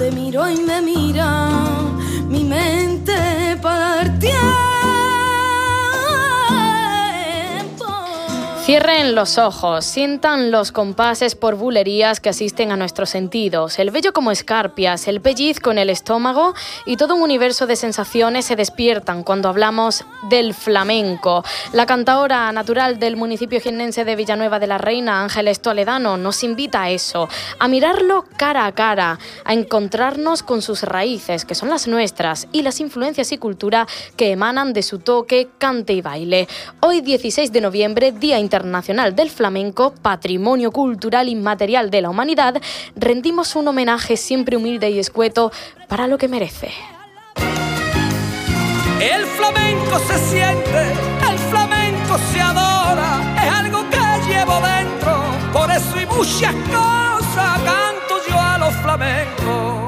te miro y me mira Cierren los ojos, sientan los compases por bulerías que asisten a nuestros sentidos, el vello como escarpias, el pellizco en el estómago y todo un universo de sensaciones se despiertan cuando hablamos del flamenco. La cantaora natural del municipio jiennense de Villanueva de la Reina, Ángeles Toledano, nos invita a eso, a mirarlo cara a cara, a encontrarnos con sus raíces, que son las nuestras, y las influencias y cultura que emanan de su toque, cante y baile. Hoy 16 de noviembre, Día Internacional Internacional del Flamenco, Patrimonio Cultural Inmaterial de la Humanidad, rendimos un homenaje siempre humilde y escueto para lo que merece. El flamenco se siente, el flamenco se adora, es algo que llevo dentro, por eso y muchas cosas canto yo a los flamencos.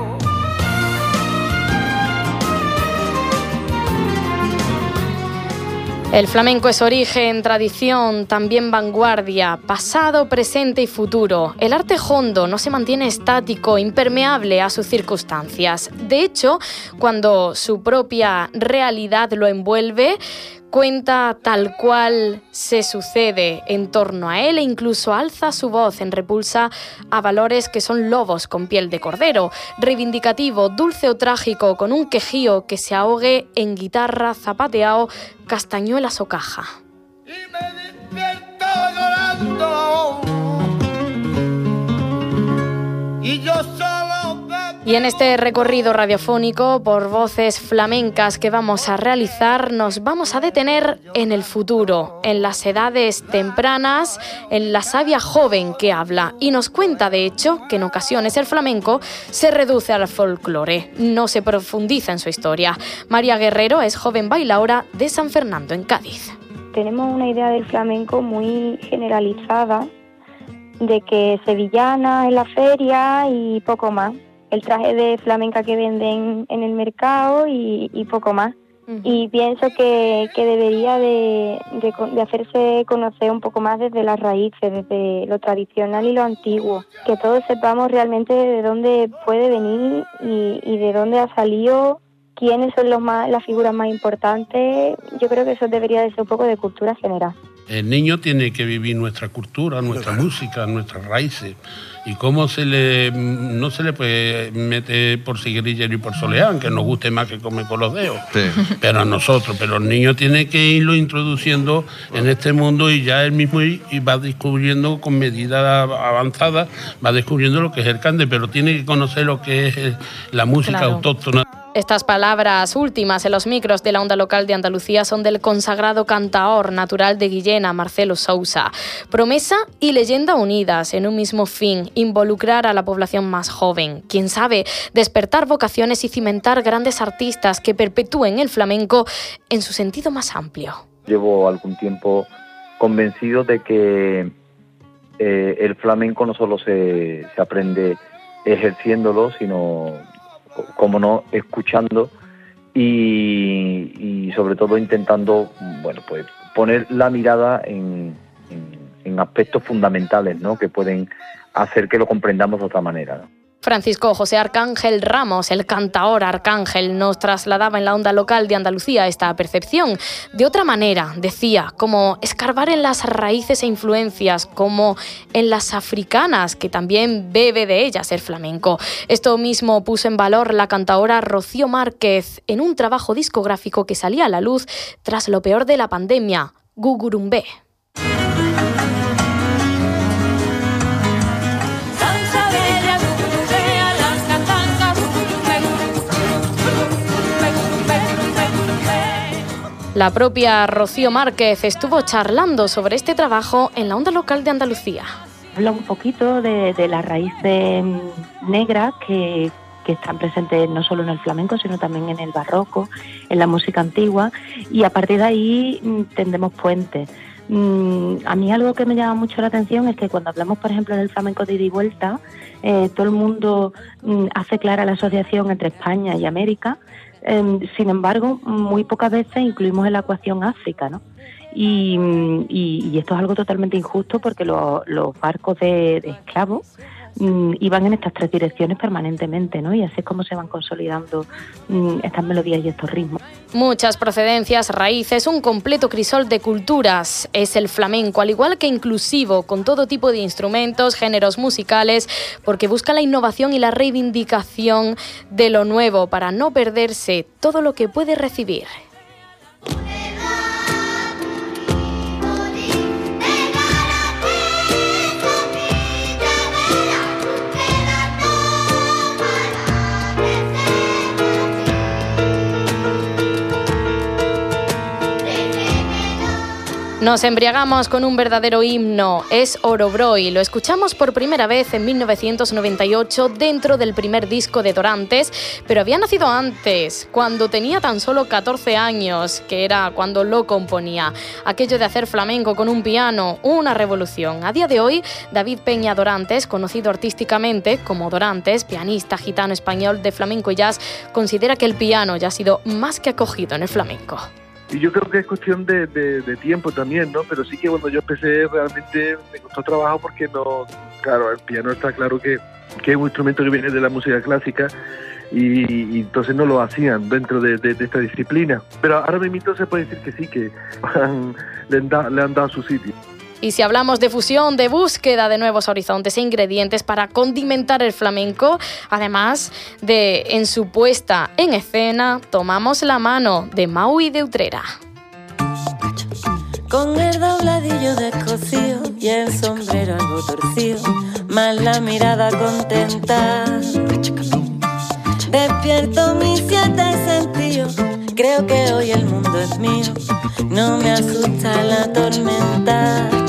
El flamenco es origen, tradición, también vanguardia, pasado, presente y futuro. El arte hondo no se mantiene estático, impermeable a sus circunstancias. De hecho, cuando su propia realidad lo envuelve, cuenta tal cual se sucede en torno a él e incluso alza su voz en repulsa a valores que son lobos con piel de cordero, reivindicativo, dulce o trágico, con un quejío que se ahogue en guitarra, zapateado, castañuelas o caja. Y y en este recorrido radiofónico por voces flamencas que vamos a realizar, nos vamos a detener en el futuro, en las edades tempranas, en la sabia joven que habla y nos cuenta, de hecho, que en ocasiones el flamenco se reduce al folclore, no se profundiza en su historia. María Guerrero es joven bailaora de San Fernando, en Cádiz. Tenemos una idea del flamenco muy generalizada, de que sevillana en la feria y poco más el traje de flamenca que venden en el mercado y, poco más. Y pienso que, debería de, hacerse conocer un poco más desde las raíces, desde lo tradicional y lo antiguo, que todos sepamos realmente de dónde puede venir y, de dónde ha salido, quiénes son los más, las figuras más importantes. Yo creo que eso debería de ser un poco de cultura general. El niño tiene que vivir nuestra cultura, nuestra música, nuestras raíces y cómo se le no se le puede meter por cigarrillo y por soleá, aunque nos guste más que comer con los dedos. Pero a nosotros, pero el niño tiene que irlo introduciendo en este mundo y ya él mismo va descubriendo con medidas avanzadas, va descubriendo lo que es el cante, pero tiene que conocer lo que es la música autóctona. Estas palabras últimas en los micros de la onda local de Andalucía son del consagrado cantaor natural de Guillena, Marcelo Sousa. Promesa y leyenda unidas en un mismo fin, involucrar a la población más joven. Quién sabe, despertar vocaciones y cimentar grandes artistas que perpetúen el flamenco en su sentido más amplio. Llevo algún tiempo convencido de que eh, el flamenco no solo se, se aprende ejerciéndolo, sino como no, escuchando y, sobre todo intentando, bueno, pues poner la mirada en, en, aspectos fundamentales, ¿no? Que pueden hacer que lo comprendamos de otra manera. Francisco José Arcángel Ramos, el cantaor Arcángel, nos trasladaba en la onda local de Andalucía esta percepción. De otra manera, decía, como escarbar en las raíces e influencias, como en las africanas, que también bebe de ellas el flamenco. Esto mismo puso en valor la cantaora Rocío Márquez en un trabajo discográfico que salía a la luz tras lo peor de la pandemia, Gugurumbé. La propia Rocío Márquez estuvo charlando sobre este trabajo en la onda local de Andalucía. Habla un poquito de, las raíces negras que, están presentes no solo en el flamenco, sino también en el barroco, en la música antigua, y a partir de ahí mm, tendemos puentes. Mm, a mí algo que me llama mucho la atención es que cuando hablamos, por ejemplo, del flamenco de ida y vuelta, eh, todo el mundo mm, hace clara la asociación entre España y América, Em, sin embargo, muy pocas veces incluimos en la ecuación África, ¿no? Y, esto es algo totalmente injusto porque los, barcos de, esclavos mm, iban en estas tres direcciones permanentemente, ¿no? Y así es como se van consolidando mm, estas melodías y estos ritmos. Muchas procedencias, raíces, un completo crisol de culturas es el flamenco, al igual que inclusivo, con todo tipo de instrumentos, géneros musicales, porque busca la innovación y la reivindicación de lo nuevo para no perderse todo lo que puede recibir. Nos embriagamos con un verdadero himno, es Orobroy. Lo escuchamos por primera vez en 1998 dentro del primer disco de Dorantes, pero había nacido antes, cuando tenía tan solo 14 años, que era cuando lo componía. Aquello de hacer flamenco con un piano, una revolución. A día de hoy, David Peña Dorantes, conocido artísticamente como Dorantes, pianista gitano español de flamenco y jazz, considera que el piano ya ha sido más que acogido en el flamenco. Y yo creo que es cuestión de, tiempo también, ¿no? Pero sí que cuando yo empecé realmente me costó trabajo porque no, claro, el piano está claro que, que es un instrumento que viene de la música clásica y, entonces no lo hacían dentro de, esta disciplina. Pero ahora mismo se puede decir que sí, que le, le han dado su sitio. Y si hablamos de fusión, de búsqueda de nuevos horizontes e ingredientes para condimentar el flamenco, además de en su puesta en escena, tomamos la mano de Maui de Utrera. Con el dobladillo descosido y el sombrero algo torcido, más la mirada contenta. Despierto mis siete sentidos, creo que hoy el mundo es mío, no me asusta la tormenta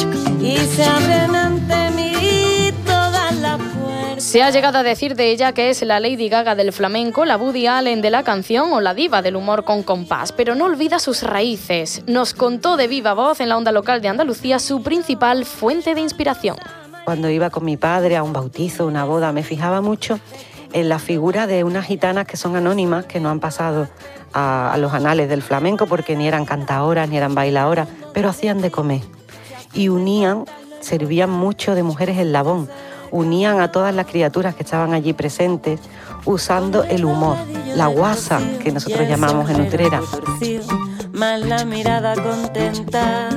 se abren ante mí todas las puertas. Se ha llegado a decir de ella que es la Lady Gaga del flamenco, la Woody Allen de la canción o la diva del humor con compás, pero no olvida sus raíces. Nos contó de viva voz en la onda local de Andalucía su principal fuente de inspiración. Cuando iba con mi padre a un bautizo, una boda, me fijaba mucho en la figura de unas gitanas que son anónimas, que no han pasado a, a los anales del flamenco porque ni eran cantadoras ni eran bailadoras, pero hacían de comer y unían, servían mucho de mujeres el labón, unían a todas las criaturas que estaban allí presentes usando el humor, la guasa que nosotros llamamos en Utrera. La mirada contenta.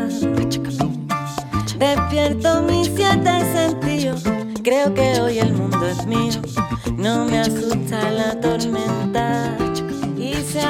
Despierto mis siete sentidos, creo que hoy el mundo es mío, no me asusta la tormenta y se